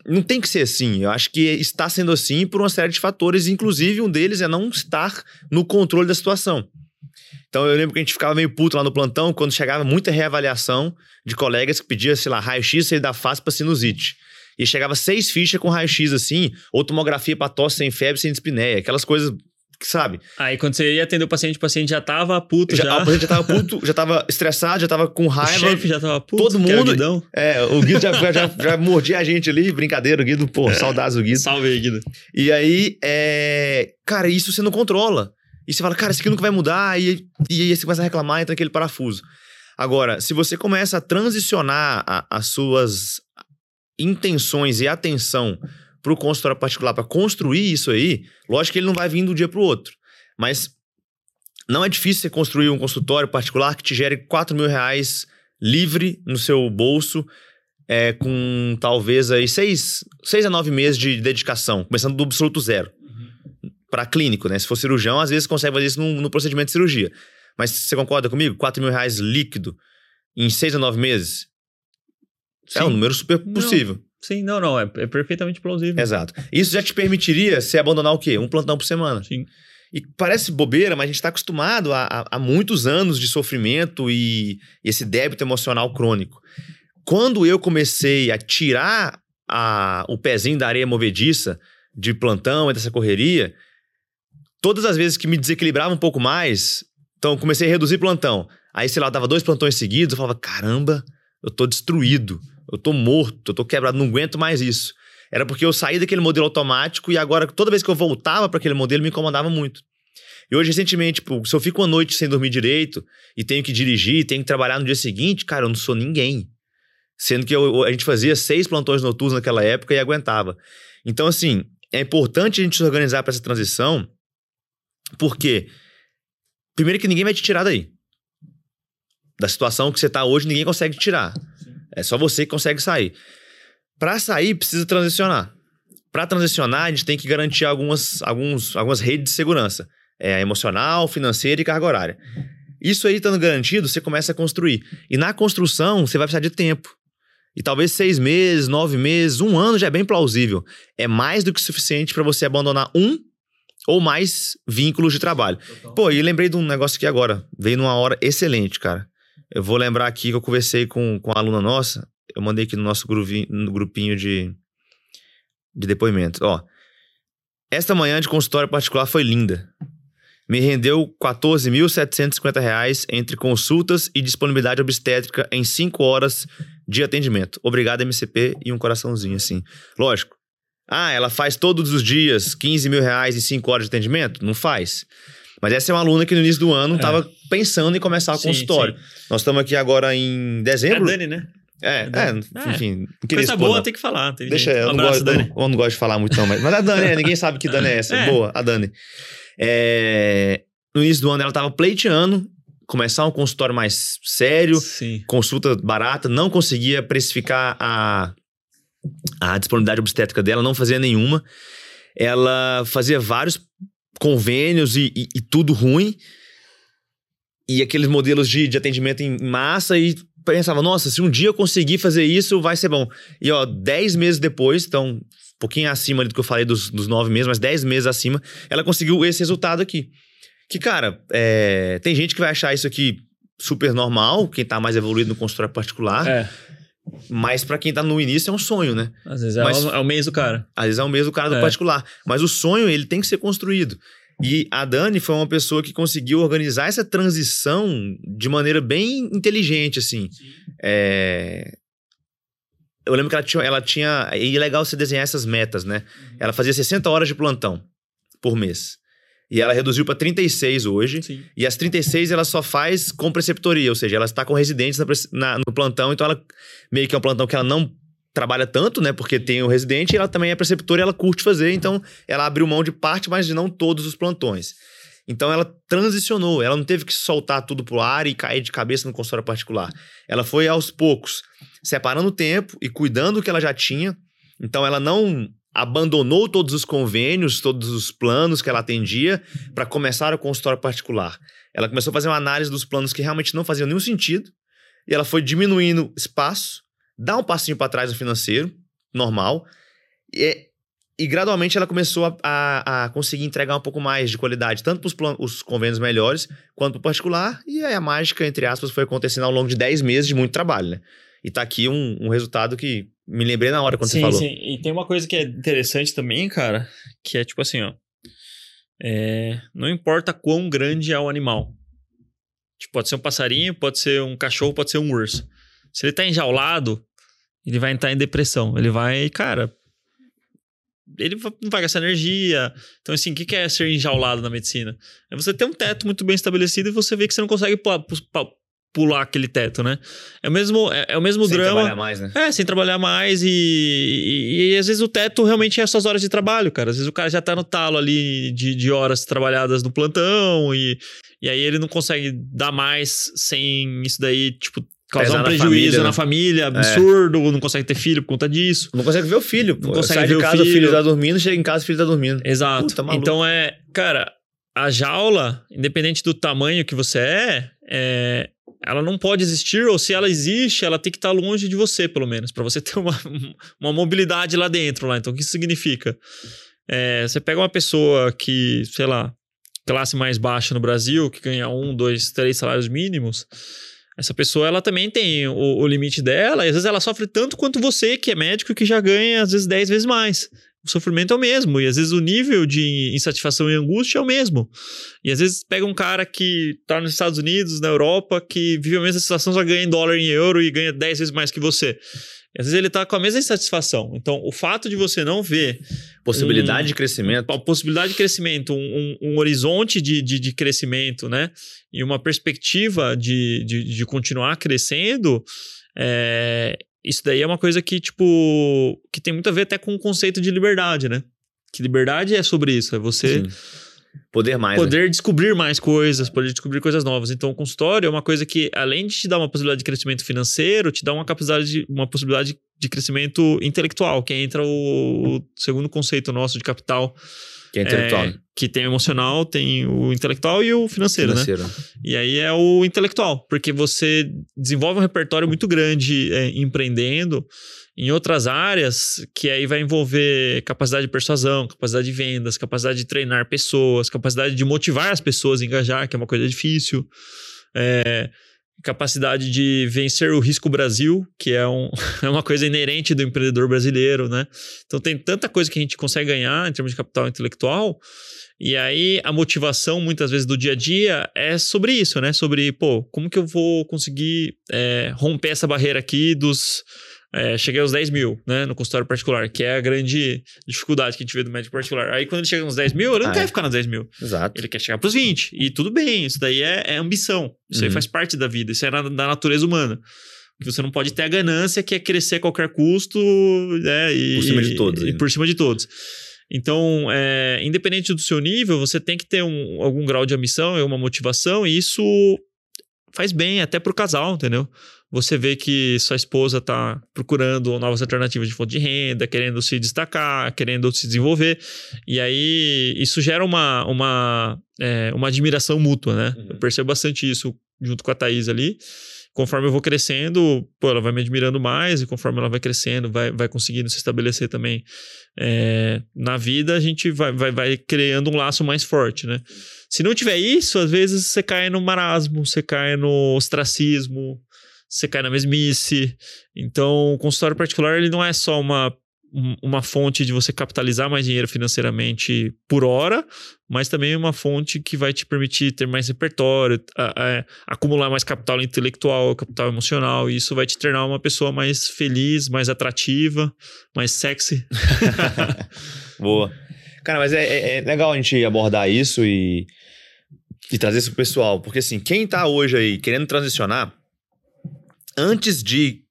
Não tem que ser assim. Eu acho que está sendo assim por uma série de fatores, inclusive um deles é não estar no controle da situação. Então eu lembro que a gente ficava meio puto lá no plantão quando chegava muita reavaliação de colegas que pediam, sei lá, raio-x da face para sinusite. E chegava seis fichas com raio-x assim, ou tomografia para tosse sem febre, sem dispneia, aquelas coisas sabe? Aí quando você ia atender o paciente, o paciente já tava puto já. já. O paciente já tava puto, já tava estressado, já tava com raiva. O chefe já tava puto. Todo mundo. É, o Guido já, já, já mordia a gente ali, brincadeira, o Guido, pô, é. saudades do Guido. Salve aí, Guido. E aí, é... cara, isso você não controla. E você fala, cara, isso aqui nunca vai mudar, e, e aí você começa a reclamar, entra aquele parafuso. Agora, se você começa a transicionar a, as suas intenções e atenção para o consultório particular para construir isso aí, lógico que ele não vai vir do dia para o outro. Mas não é difícil você construir um consultório particular que te gere 4 mil reais livre no seu bolso, é, com talvez aí seis, seis a nove meses de dedicação, começando do absoluto zero. Para clínico, né? Se for cirurgião, às vezes consegue fazer isso no, no procedimento de cirurgia. Mas você concorda comigo? 4 mil reais líquido em seis a nove meses? Sim. É um número super possível. Não. Sim, não, não, é, é, perfeitamente plausível. Exato. Isso já te permitiria você abandonar o quê? Um plantão por semana. Sim. E parece bobeira, mas a gente está acostumado a, muitos anos de sofrimento e, e esse débito emocional crônico. Quando eu comecei a tirar a, o pezinho da areia movediça de plantão e dessa correria, todas as vezes que me desequilibrava um pouco mais, então comecei a reduzir plantão. Aí, sei lá, dava dois plantões seguidos, eu falava, caramba, eu tô destruído, eu tô morto, eu tô quebrado, não aguento mais isso. Era porque eu saí daquele modelo automático e agora, toda vez que eu voltava para aquele modelo, me incomodava muito. E hoje, recentemente, tipo, se eu fico uma noite sem dormir direito e tenho que dirigir, tenho que trabalhar no dia seguinte, cara, eu não sou ninguém. Sendo que eu, a gente fazia seis plantões noturnos naquela época e aguentava. Então, assim, é importante a gente se organizar para essa transição, porque, primeiro, que ninguém vai te tirar daí. Da situação que você está hoje, ninguém consegue te tirar. É só você que consegue sair. Para sair, precisa transicionar. Para transicionar, a gente tem que garantir algumas, alguns, algumas redes de segurança. É, emocional, financeira e carga horária. Isso aí estando garantido, você começa a construir. E na construção, você vai precisar de tempo. E talvez seis meses, nove meses, um ano já é bem plausível. É mais do que suficiente para você abandonar um ou mais vínculos de trabalho. Total. Pô, e lembrei de um negócio aqui agora. Veio numa hora excelente, cara. Eu vou lembrar aqui que eu conversei com, com uma aluna nossa, eu mandei aqui no nosso grupinho, no grupinho de, de depoimentos. Ó, esta manhã de consultório particular foi linda. Me rendeu R$ 14.750 entre consultas e disponibilidade obstétrica em 5 horas de atendimento. Obrigado, MCP, e um coraçãozinho assim. Lógico. Ah, ela faz todos os dias 15 mil reais em 5 horas de atendimento? Não faz. Mas essa é uma aluna que no início do ano estava é. pensando em começar o consultório. Sim. Nós estamos aqui agora em dezembro. É a Dani, né? É, é, é, enfim. É. Coisa boa não. tem que falar. Tem Deixa, eu, um não gosto, Dani. Eu, eu, não gosto de falar muito, não. Mas, mas a Dani, é, ninguém sabe que Dani é essa. É. Boa, a Dani. É, no início do ano ela estava pleiteando começar um consultório mais sério, Sim. consulta barata, não conseguia precificar a, a disponibilidade obstétrica dela, não fazia nenhuma. Ela fazia vários convênios e, e, e tudo ruim. E aqueles modelos de, de atendimento em massa e pensava, nossa, se um dia eu conseguir fazer isso, vai ser bom. E ó, 10 meses depois, então, um pouquinho acima do que eu falei dos, dos 9 meses, mas 10 meses acima, ela conseguiu esse resultado aqui. Que, cara, é, tem gente que vai achar isso aqui super normal, quem tá mais evoluído no consultório particular. É. Mas para quem tá no início é um sonho, né? Às vezes é, Mas, o, é o mês do cara. Às vezes é o mês do cara do é. particular. Mas o sonho, ele tem que ser construído. E a Dani foi uma pessoa que conseguiu organizar essa transição de maneira bem inteligente, assim. É... Eu lembro que ela tinha, ela tinha. E é legal você desenhar essas metas, né? Uhum. Ela fazia 60 horas de plantão por mês. E ela reduziu para 36 hoje. Sim. E as 36 ela só faz com preceptoria, ou seja, ela está com residentes na, na, no plantão, então ela meio que é um plantão que ela não trabalha tanto, né? Porque tem o residente e ela também é preceptora e ela curte fazer, então ela abriu mão de parte, mas de não todos os plantões. Então ela transicionou, ela não teve que soltar tudo pro ar e cair de cabeça no consultório particular. Ela foi aos poucos separando o tempo e cuidando do que ela já tinha. Então ela não abandonou todos os convênios, todos os planos que ela atendia para começar o consultório particular. Ela começou a fazer uma análise dos planos que realmente não faziam nenhum sentido e ela foi diminuindo espaço, dá um passinho para trás no financeiro, normal, e, e gradualmente ela começou a, a, a, conseguir entregar um pouco mais de qualidade, tanto para os convênios melhores quanto para o particular. E aí a mágica, entre aspas, foi acontecendo ao longo de 10 meses de muito trabalho, né? E tá aqui um, um resultado que me lembrei na hora quando sim, você falou. Sim, e tem uma coisa que é interessante também, cara, que é tipo assim, ó. É, não importa quão grande é o animal. Tipo, pode ser um passarinho, pode ser um cachorro, pode ser um urso. Se ele tá enjaulado, ele vai entrar em depressão. Ele vai, cara, ele não vai gastar energia. Então, assim, o que é ser enjaulado na medicina? É você ter um teto muito bem estabelecido e você vê que você não consegue pular, aquele teto, né? É o mesmo, é, é o mesmo sem drama. Sem trabalhar mais, né? É, sem trabalhar mais e, e, e, às vezes o teto realmente é as suas horas de trabalho, cara. Às vezes o cara já tá no talo ali de, de horas trabalhadas no plantão e, e aí ele não consegue dar mais sem isso daí, tipo, causar um prejuízo família, na né? família, absurdo, é. não consegue ter filho por conta disso. Não consegue ver o filho. Não consegue Sai ver de casa, o filho. o filho tá dormindo, chega em casa, o filho tá dormindo. Exato. Puta, então é, cara, a jaula, independente do tamanho que você é, é ela não pode existir, ou se ela existe, ela tem que estar longe de você, pelo menos, para você ter uma, uma mobilidade lá dentro. Lá. Então, o que isso significa? É, você pega uma pessoa que, sei lá, classe mais baixa no Brasil, que ganha um, dois, três salários mínimos, essa pessoa ela também tem o, o, limite dela, e às vezes ela sofre tanto quanto você, que é médico, que já ganha às vezes 10 vezes mais. O sofrimento é o mesmo, e às vezes o nível de insatisfação e angústia é o mesmo. E às vezes pega um cara que tá nos Estados Unidos, na Europa, que vive a mesma situação, só ganha em dólar e em euro e ganha 10 vezes mais que você. E às vezes ele tá com a mesma insatisfação. Então, o fato de você não ver. Possibilidade um, de crescimento. Uma possibilidade de crescimento, um, um, um horizonte de, de, de, crescimento, né? E uma perspectiva de, de, de continuar crescendo. É, isso daí é uma coisa que, tipo, que tem muito a ver até com o conceito de liberdade, né? Que liberdade é sobre isso, é você. Sim Poder mais. Poder né? descobrir mais coisas, poder descobrir coisas novas. Então, o consultório é uma coisa que, além de te dar uma possibilidade de crescimento financeiro, te dá uma capacidade, de, uma possibilidade de crescimento intelectual, que entra o, o segundo conceito nosso de capital. Que é intelectual. É, que tem o emocional, tem o intelectual e o financeiro, né? financeiro. né? E aí é o intelectual, porque você desenvolve um repertório muito grande é, empreendendo em outras áreas, que aí vai envolver capacidade de persuasão, capacidade de vendas, capacidade de treinar pessoas, capacidade de motivar as pessoas a engajar, que é uma coisa difícil. É, capacidade de vencer o risco Brasil, que é, um, é uma coisa inerente do empreendedor brasileiro, né? Então tem tanta coisa que a gente consegue ganhar em termos de capital intelectual. E aí a motivação, muitas vezes, do dia a dia é sobre isso, né? Sobre, pô, como que eu vou conseguir é, romper essa barreira aqui dos é, cheguei aos 10 mil, né, no consultório particular, que é a grande dificuldade que a gente vê do médico particular. Aí quando ele chega nos 10 mil, ele não ah, quer é. ficar nos 10 mil. Exato. Ele quer chegar pros 20. E tudo bem, isso daí é, é ambição. Isso uhum. aí faz parte da vida, isso é na, da natureza humana. Que você não pode ter a ganância que é crescer a qualquer custo, né, e, por cima de todos. E, e por cima de todos. Então, é, independente do seu nível, você tem que ter um, algum grau de ambição e uma motivação, e isso faz bem até pro casal, entendeu? Você vê que sua esposa está procurando novas alternativas de fonte de renda, querendo se destacar, querendo se desenvolver. E aí isso gera uma, uma, é, uma admiração mútua, né? Uhum. Eu percebo bastante isso junto com a Thaís ali. Conforme eu vou crescendo, pô, ela vai me admirando mais, e conforme ela vai crescendo, vai, vai conseguindo se estabelecer também é, na vida, a gente vai, vai, vai criando um laço mais forte, né? Se não tiver isso, às vezes você cai no marasmo, você cai no ostracismo, você cai na mesmice. Então, o consultório particular ele não é só uma, uma fonte de você capitalizar mais dinheiro financeiramente por hora, mas também uma fonte que vai te permitir ter mais repertório, a, a, acumular mais capital intelectual, capital emocional, e isso vai te tornar uma pessoa mais feliz, mais atrativa, mais sexy. Boa. Cara, mas é, é, é, legal a gente abordar isso e, e trazer isso pro pessoal, porque assim, quem tá hoje aí querendo transicionar, antes de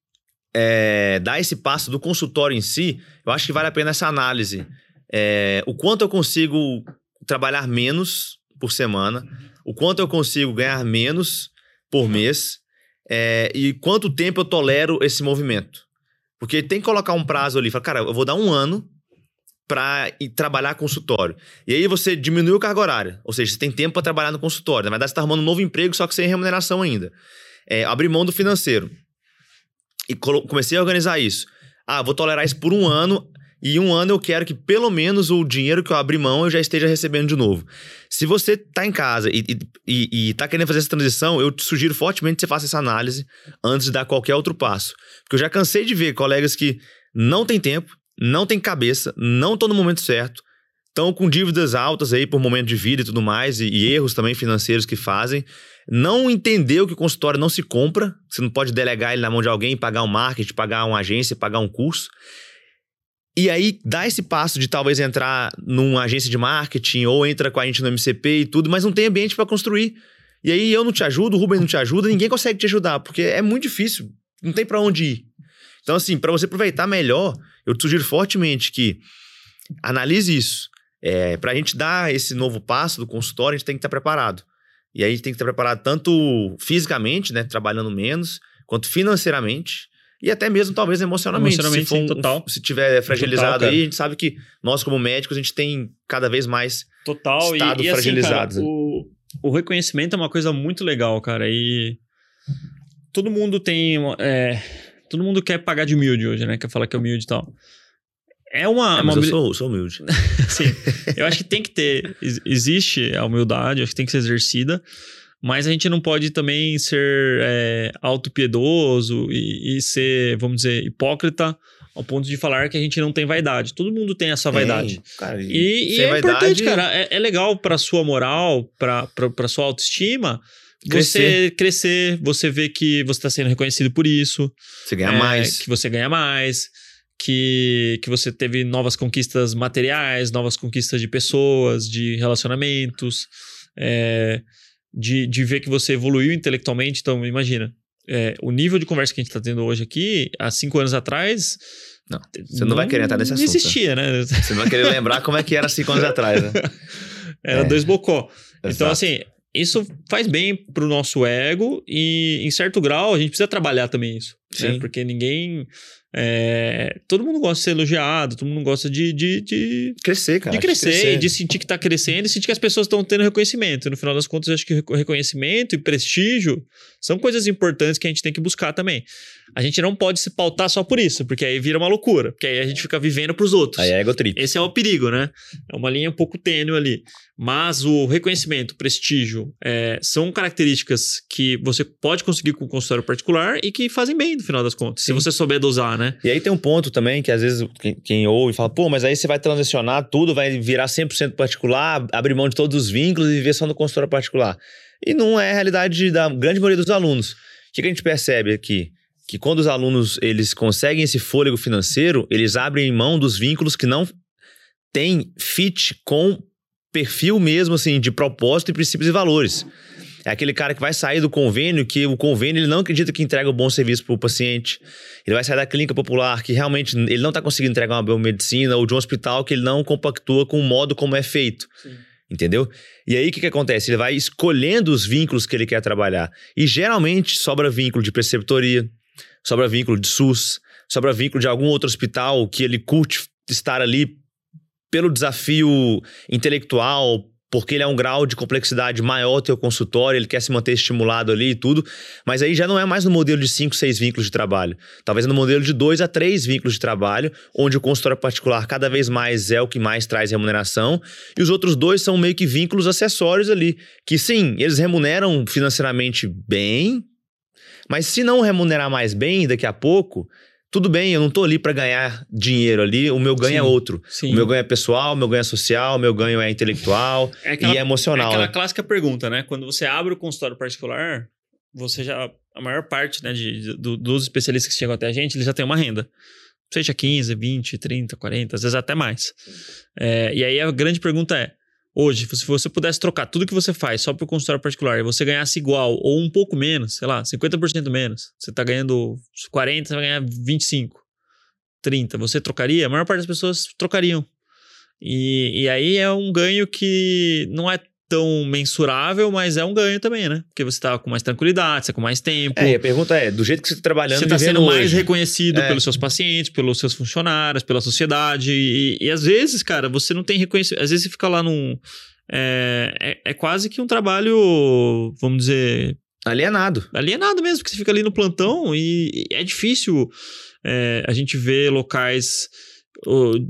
é, dar esse passo do consultório em si, eu acho que vale a pena essa análise. É, o quanto eu consigo trabalhar menos por semana, o quanto eu consigo ganhar menos por mês é, e quanto tempo eu tolero esse movimento. Porque tem que colocar um prazo ali, falar, cara, eu vou dar um ano para trabalhar consultório. E aí você diminui o carga horária, ou seja, você tem tempo para trabalhar no consultório. Na verdade, você está arrumando um novo emprego, só que sem remuneração ainda. É, abrir mão do financeiro. E comecei a organizar isso. Ah, vou tolerar isso por um ano, e um ano eu quero que pelo menos o dinheiro que eu abri mão eu já esteja recebendo de novo. Se você está em casa e, e, está querendo fazer essa transição, eu te sugiro fortemente que você faça essa análise antes de dar qualquer outro passo. Porque eu já cansei de ver colegas que não têm tempo, não têm cabeça, não estão no momento certo, estão com dívidas altas aí por momento de vida e tudo mais, e, e erros também financeiros que fazem. Não entendeu que o consultório não se compra, você não pode delegar ele na mão de alguém, pagar um marketing, pagar uma agência, pagar um curso. E aí dá esse passo de talvez entrar numa agência de marketing ou entra com a gente no MCP e tudo, mas não tem ambiente para construir. E aí eu não te ajudo, o Rubens não te ajuda, ninguém consegue te ajudar, porque é muito difícil, não tem para onde ir. Então assim, para você aproveitar melhor, eu te sugiro fortemente que analise isso. É, para a gente dar esse novo passo do consultório, a gente tem que estar preparado. E aí a gente tem que estar preparado tanto fisicamente, né, trabalhando menos, quanto financeiramente e até mesmo, talvez, emocionalmente. Emocionalmente, se, for um, total. se tiver fragilizado total, aí, a gente sabe que nós, como médicos, a gente tem cada vez mais total. estado e, e fragilizado. Assim, cara, o, o reconhecimento é uma coisa muito legal, cara. E todo mundo tem. É, todo mundo quer pagar de humilde hoje, né? Quer falar que é humilde e tal. É uma. É, uma... eu sou, sou humilde. Sim. Eu acho que tem que ter. Existe a humildade, acho que tem que ser exercida. Mas a gente não pode também ser é, autopiedoso e, e ser, vamos dizer, hipócrita ao ponto de falar que a gente não tem vaidade. Todo mundo tem essa vaidade. cara, e, e é vaidade... importante, cara. É, é legal para sua moral, para sua autoestima. Crescer. Você crescer, você ver que você está sendo reconhecido por isso. Você ganha é, mais. Que você ganha mais. Que, que você teve novas conquistas materiais, novas conquistas de pessoas, de relacionamentos. É, de, de ver que você evoluiu intelectualmente. Então, imagina, é, o nível de conversa que a gente está tendo hoje aqui, há cinco anos atrás. Não, você não, não vai querer estar nesse assunto. Não existia, né? Você não vai querer lembrar como é que era cinco anos atrás, né? Era é. dois bocó. Então, Exato. Então, assim, isso faz bem pro nosso ego e, em certo grau, a gente precisa trabalhar também isso. Né? Porque ninguém é, todo mundo gosta de ser elogiado, todo mundo gosta de. de, de crescer, cara. De crescer, de, crescer. de sentir que está crescendo e sentir que as pessoas estão tendo reconhecimento. No final das contas, eu acho que reconhecimento e prestígio são coisas importantes que a gente tem que buscar também. A gente não pode se pautar só por isso, porque aí vira uma loucura, porque aí a gente fica vivendo para os outros. Aí é ego trip. Esse é o perigo, né? É uma linha um pouco tênue ali. Mas o reconhecimento, o prestígio, é, são características que você pode conseguir com o consultório particular e que fazem bem, no final das contas, Sim. se você souber dosar, né? E aí tem um ponto também que às vezes quem, quem ouve fala, pô, mas aí você vai transicionar tudo, vai virar 100% particular, abrir mão de todos os vínculos e viver só no consultório particular. E não é a realidade da grande maioria dos alunos. O que, que a gente percebe aqui? Que quando os alunos eles conseguem esse fôlego financeiro, eles abrem mão dos vínculos que não têm fit com perfil mesmo, assim, de propósito e princípios e valores. É aquele cara que vai sair do convênio, que o convênio ele não acredita que entrega um bom serviço para o paciente. Ele vai sair da clínica popular, que realmente ele não está conseguindo entregar uma boa medicina, ou de um hospital que ele não compactua com o modo como é feito. Sim. Entendeu? E aí o que, que acontece? Ele vai escolhendo os vínculos que ele quer trabalhar. E geralmente sobra vínculo de preceptoria, sobra vínculo de SUS, sobra vínculo de algum outro hospital que ele curte estar ali pelo desafio intelectual, porque ele é um grau de complexidade maior teu consultório, ele quer se manter estimulado ali e tudo, mas aí já não é mais no modelo de 5, 6 vínculos de trabalho. Talvez no modelo de 2 a 3 vínculos de trabalho, onde o consultório particular cada vez mais é o que mais traz remuneração, e os outros dois são meio que vínculos acessórios ali, que sim, eles remuneram financeiramente bem, mas se não remunerar mais bem daqui a pouco, tudo bem, eu não tô ali para ganhar dinheiro ali, o meu ganho é sim, é outro. Sim. O meu ganho é pessoal, o meu ganho é social, o meu ganho é intelectual é aquela, e é emocional. É aquela né? clássica pergunta, né? Quando você abre o consultório particular, você já. A maior parte né, de, de, dos especialistas que chegam até a gente, eles já têm uma renda. Seja 15, 20, 30, 40, às vezes até mais. É, e aí a grande pergunta é: Hoje, se você pudesse trocar tudo que você faz só para o consultório particular e você ganhasse igual ou um pouco menos, sei lá, 50% menos, você está ganhando 40, você vai ganhar 25, 30, você trocaria? A maior parte das pessoas trocariam. E, e aí é um ganho que não é tão mensurável, mas é um ganho também, né? Porque você tá com mais tranquilidade, você tá com mais tempo. É, e a pergunta é, do jeito que você tá trabalhando, Você está vivendo sendo mais hoje. reconhecido É. pelos seus pacientes, pelos seus funcionários, pela sociedade. E, e às vezes, cara, você não tem reconhecimento. Às vezes você fica lá num. É, é, é quase que um trabalho, vamos dizer, Alienado. alienado mesmo, porque você fica ali no plantão e, e é difícil é, a gente ver locais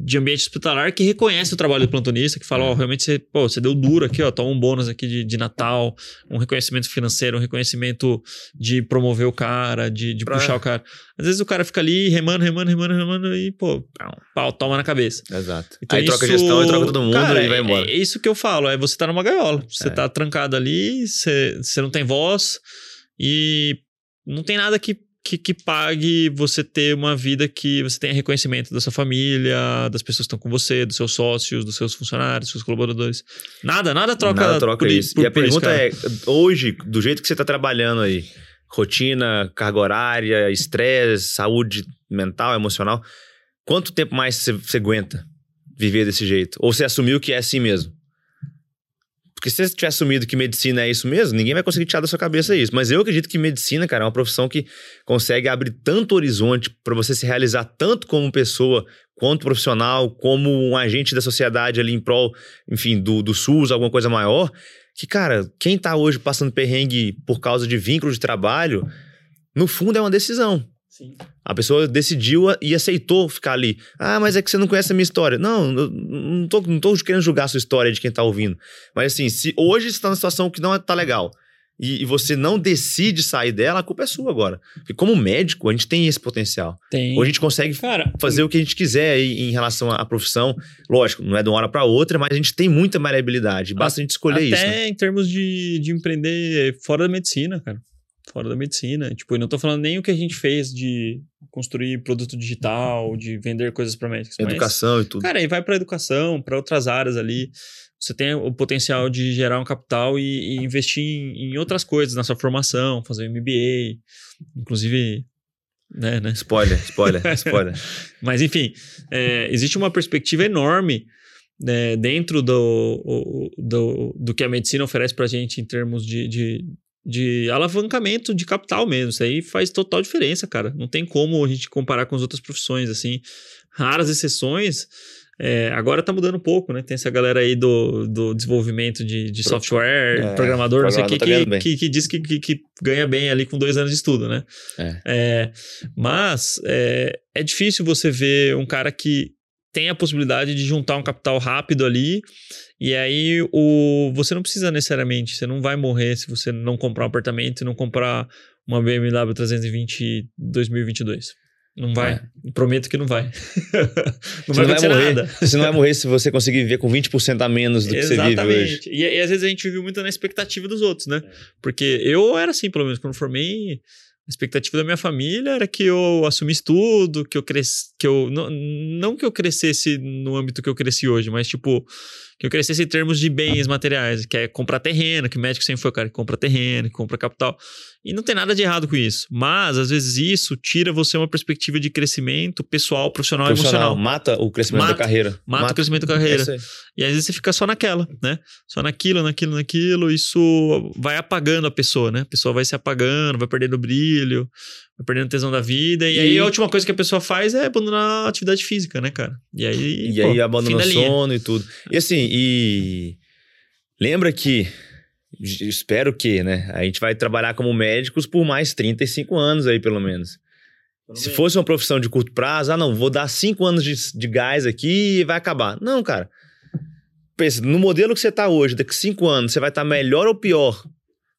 de ambiente hospitalar que reconhece o trabalho do plantonista, que fala, ó, realmente você, pô, você deu duro aqui, ó, toma um bônus aqui de, de Natal, um reconhecimento financeiro, um reconhecimento de promover o cara, de, de Pra- puxar o cara. Às vezes o cara fica ali remando, remando, remando, remando e, pô, pau, toma na cabeça. Exato. Então Aí troca isso- gestão e troca todo mundo Cara, e vai é- embora. É, isso que eu falo, é você tá numa gaiola. Você É. tá trancado ali, você, você não tem voz e não tem nada que, que, que pague você ter uma vida que você tenha reconhecimento da sua família, das pessoas que estão com você, dos seus sócios, dos seus funcionários, dos seus colaboradores. Nada, nada troca, Nada troca por, isso. por- e a isso, pergunta cara. é, hoje, do jeito que você tá trabalhando aí, rotina, carga horária, estresse, saúde mental, emocional, quanto tempo mais você, você aguenta viver desse jeito? Ou você assumiu que é assim mesmo? Porque se você tiver assumido que medicina é isso mesmo, ninguém vai conseguir tirar da sua cabeça isso. Mas eu acredito que medicina, cara, é uma profissão que consegue abrir tanto horizonte para você se realizar tanto como pessoa, quanto profissional, como um agente da sociedade ali em prol, enfim, do, do SUS, alguma coisa maior, que, cara, quem tá hoje passando perrengue por causa de vínculo de trabalho, no fundo é uma decisão. Sim. A pessoa decidiu a- e aceitou ficar ali. Ah, mas é que você não conhece a minha história. Não, eu não tô, não tô querendo julgar a sua história de quem tá ouvindo. Mas assim, se hoje você tá numa situação que não é- tá legal e, e você não decide sair dela, a culpa é sua agora. Porque como médico, a gente tem esse potencial. Tem. Hoje a gente consegue Cara, fazer o que a gente quiser aí em relação à profissão. Lógico, não é de uma hora para outra, mas a gente tem muita maleabilidade. Basta a gente escolher Até isso. né? em termos de, de empreender fora da medicina, cara. Fora da medicina. Tipo, eu não tô falando nem o que a gente fez de construir produto digital, de vender coisas para médicos. mas- Educação e tudo. Cara, aí vai para educação, para outras áreas ali. Você tem o potencial de gerar um capital e, e investir em, em outras coisas na sua formação, fazer um MBA, inclusive, né, né? Spoiler, spoiler, spoiler. Mas enfim, é, existe uma perspectiva enorme né, dentro do, do, do que a medicina oferece para a gente em termos de, de, de alavancamento de capital mesmo. Isso aí faz total diferença, cara. Não tem como a gente comparar com as outras profissões, assim. Raras exceções. É, agora tá mudando um pouco, né? Tem essa galera aí do, do desenvolvimento de, de Pro- software, é, programador, não sei o que, tá que, que, que diz que, que, que ganha bem ali com dois anos de estudo, né? É. É, mas é, é difícil você ver um cara que tem a possibilidade de juntar um capital rápido ali. E aí o, você não precisa necessariamente, você não vai morrer se você não comprar um apartamento e não comprar uma BMW 320 2022. Não vai. É. Prometo que não vai. não Você vai não vai morrer. nada. Você não vai morrer se você conseguir viver com 20% a menos do que você vive hoje. Exatamente. E, e às vezes a gente vive muito na expectativa dos outros, né? Porque eu era assim, pelo menos, quando formei, a expectativa da minha família era que eu assumisse tudo, que eu cresce, que eu não, não que eu crescesse no âmbito que eu cresci hoje, mas tipo que eu crescesse em termos de bens materiais, que é comprar terreno, que médico sempre foi o cara que compra terreno, que compra capital. E não tem nada de errado com isso. Mas, às vezes, isso tira você uma perspectiva de crescimento pessoal, profissional, e Profissional, emocional. mata o crescimento Mata- da carreira. Mata, o crescimento da carreira. É. E às vezes você fica só naquela, né? Só naquilo, naquilo, naquilo. Isso vai apagando a pessoa, né? A pessoa vai se apagando, vai perdendo brilho, vai perdendo tesão da vida. E, E- aí a última coisa que a pessoa faz é abandonar a atividade física, né, cara? E aí. E pô, aí abandona o sono e tudo. E assim, e lembra que espero que, né? A gente vai trabalhar como médicos por mais 35 anos aí, pelo menos. Se fosse uma profissão de curto prazo, ah, não, vou dar cinco anos de, de gás aqui e vai acabar. Não, cara. Pensa, no modelo que você tá hoje, daqui cinco anos, você vai estar melhor ou pior?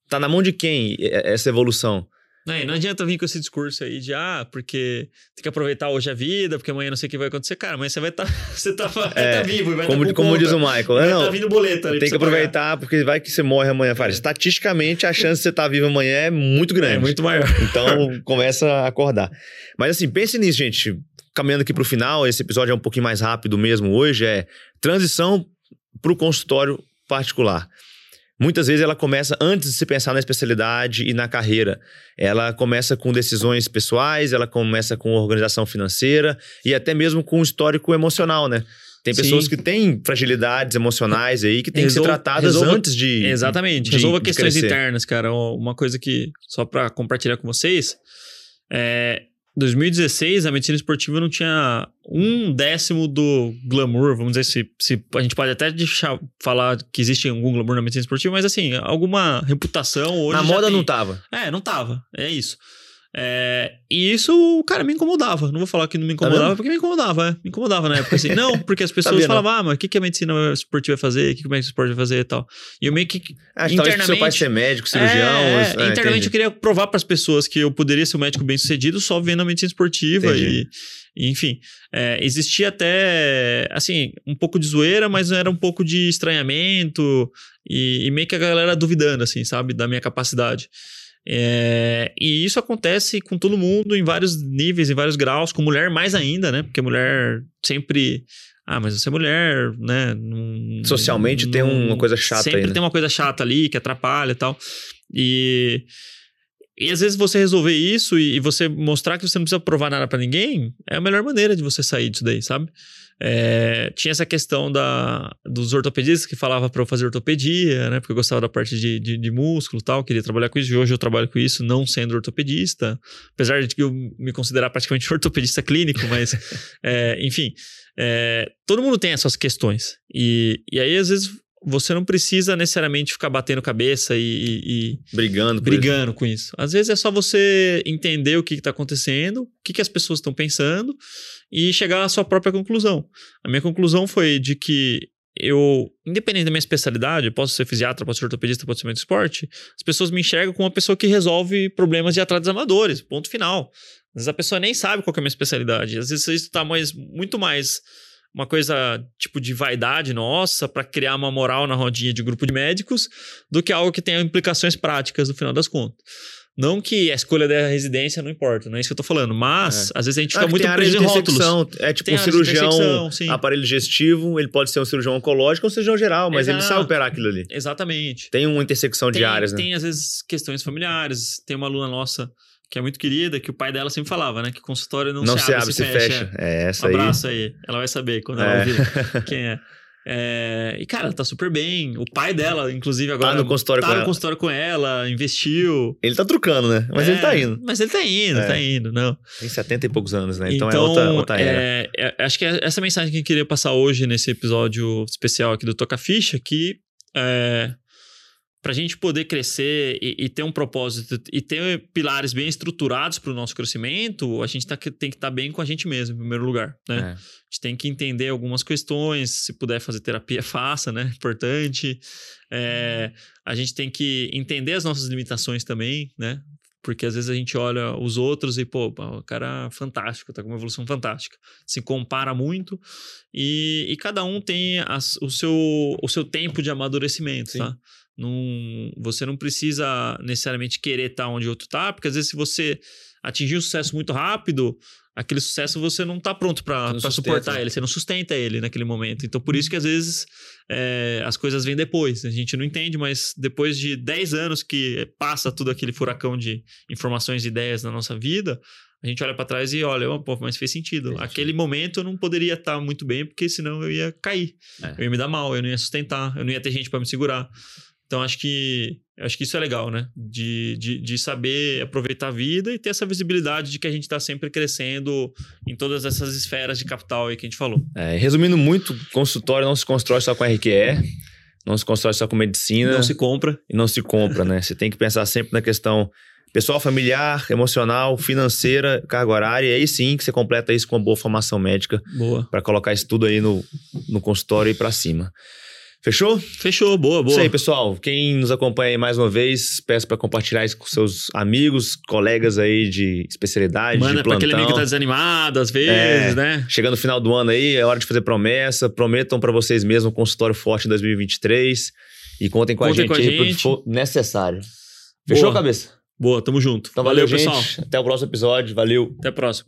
Tá na mão de quem essa evolução? Não, e não adianta vir com esse discurso aí de, ah, porque tem que aproveitar hoje a vida, porque amanhã não sei o que vai acontecer. Cara, mas você vai estar você tá, É, tá vivo e vai Como, estar com como conta, diz o Michael. vai não, tá vindo boleto ali tem que você pagar. aproveitar, porque vai que você morre amanhã. Fala, É. Estatisticamente, a chance de você estar vivo amanhã é muito grande. É muito maior. Então, começa a acordar. Mas assim, pense nisso, gente. Caminhando aqui pro final, esse episódio é um pouquinho mais rápido mesmo hoje, é transição pro consultório particular. Muitas vezes ela começa antes de se pensar na especialidade e na carreira. Ela começa com decisões pessoais, ela começa com organização financeira e até mesmo com histórico emocional, né? Tem pessoas Sim. que têm fragilidades emocionais aí que têm que ser tratadas resolva- antes de. Exatamente. de- Resolva de questões crescer. internas, cara. Uma coisa que, só pra compartilhar com vocês, é. 2016, a medicina esportiva não tinha um décimo do glamour, vamos dizer, se, se a gente pode até deixar falar que existe algum glamour na medicina esportiva, mas assim, alguma reputação hoje. Na moda tem. não tava. É, não tava. É isso. É, e isso, cara, me incomodava. Não vou falar que não me incomodava, vendo? porque me incomodava, é. Me incomodava na época, assim. Não, porque as pessoas Sabia, não. falavam, ah, mas o que, que a medicina esportiva vai fazer? O que, que o esporte vai fazer e tal. E eu meio que. Que talvez pro seu pai Internamente- ser médico, cirurgião. É, é, internamente entendi. eu queria provar para as pessoas que eu poderia ser um médico bem sucedido só vendo a medicina esportiva e, Entendi. e, enfim. é, existia até, assim, um pouco de zoeira, mas era um pouco de estranhamento e, e meio que a galera duvidando, assim, sabe, da minha capacidade. É, e isso acontece com todo mundo em vários níveis, em vários graus, com mulher mais ainda, né? Porque mulher sempre. Ah, mas você é mulher, né? Não- Socialmente tem não- uma coisa chata Sempre aí, né? tem uma coisa chata ali que atrapalha e tal. E. E às vezes você resolver isso e, e você mostrar que você não precisa provar nada pra ninguém é a melhor maneira de você sair disso daí, sabe? É, tinha essa questão da, dos ortopedistas que falava pra eu fazer ortopedia, né? Porque eu gostava da parte de, de, de músculo e tal, queria trabalhar com isso. E hoje eu trabalho com isso não sendo ortopedista, apesar de que eu me considerar praticamente ortopedista clínico, mas é, enfim, é, todo mundo tem essas questões. E, e aí, às vezes, você não precisa necessariamente ficar batendo cabeça e- e- e Brigando. isso. brigando com isso. Às vezes é só você entender o que está acontecendo, o que, que as pessoas estão pensando e chegar à sua própria conclusão. A minha conclusão foi de que eu, independente da minha especialidade, posso ser fisiatra, posso ser ortopedista, posso ser médico de esporte, as pessoas me enxergam como uma pessoa que resolve problemas de atletas amadores, ponto final. Às vezes a pessoa nem sabe qual é a minha especialidade. Às vezes isso está mais, muito mais uma coisa tipo de vaidade nossa para criar uma moral na rodinha de grupo de médicos do que algo que tenha implicações práticas no final das contas. Não que a escolha da residência não importa, não é isso que eu tô falando, mas às vezes a gente Ah, fica que muito preso de em rótulos. É tipo Tem um de cirurgião, aparelho digestivo, ele pode ser um cirurgião oncológico ou um cirurgião geral, mas ele Exato. sabe operar aquilo ali. Exatamente. Tem uma intersecção de tem, áreas, né? tem, às vezes, questões familiares. Tem uma aluna nossa que é muito querida, que o pai dela sempre falava, né? Que consultório não, Não se abre, se fecha. É Um essa aí. abraço aí. Ela vai saber quando ela É. ouvir quem é. É, e, cara, tá super bem. O pai dela, inclusive, agora. Tá no consultório tá com no ela. consultório com ela, investiu. Ele tá trucando, né? Mas É, ele tá indo. Mas ele tá indo, É. tá indo, não. Tem 70 e poucos anos, né? Então, Então, é outra, outra era. é, é, acho que é essa mensagem que eu queria passar hoje nesse episódio especial aqui do Toca Ficha, que é, para a gente poder crescer e, e ter um propósito e ter pilares bem estruturados para o nosso crescimento, a gente tá, tem que estar bem com a gente mesmo, em primeiro lugar, né? É. A gente tem que entender algumas questões, se puder fazer terapia, faça, né? Importante. É, a gente tem que entender as nossas limitações também, né? Porque às vezes a gente olha os outros e, pô, o cara é fantástico, tá com uma evolução fantástica. Se compara muito e, e cada um tem as- o, seu, o seu tempo de amadurecimento, Sim. tá? Não, você não precisa necessariamente querer estar onde o outro tá, porque às vezes se você atingir um sucesso muito rápido, aquele sucesso você não tá pronto para suportar né? ele, você não sustenta ele naquele momento. Então por isso que às vezes é, as coisas vêm depois. A gente não entende, mas depois de 10 anos que passa tudo aquele furacão de informações e ideias na nossa vida, a gente olha para trás e olha, oh, pô, mas fez sentido. Fez Aquele momento eu não poderia estar muito bem, porque senão eu ia cair. É. Eu ia me dar mal, eu não ia sustentar, eu não ia ter gente para me segurar. Então acho que acho que isso é legal, né? De, de, de saber aproveitar a vida e ter essa visibilidade de que a gente está sempre crescendo em todas essas esferas de capital aí que a gente falou. É, resumindo muito, consultório não se constrói só com RQE, não se constrói só com medicina Não se compra. e não se compra, né? Você tem que pensar sempre na questão pessoal, familiar, emocional, financeira, carga horária, e aí sim que você completa isso com uma boa formação médica Boa. para colocar isso tudo aí no, no consultório e para cima. Fechou? Fechou, boa, boa. Isso aí, pessoal. Quem nos acompanha aí mais uma vez, peço para compartilhar isso com seus amigos, colegas aí de especialidade, Manda de pra aquele plantão. amigo que tá desanimado às vezes, É. né? Chegando no final do ano aí, é hora de fazer promessa. Prometam para vocês mesmos um consultório forte em 2023 e contem com Contem a gente com a aí pro que gente. for necessário. Fechou, Boa. cabeça? Boa, tamo junto. Então valeu, pessoal. gente. Até o próximo episódio. Valeu. Até a próxima.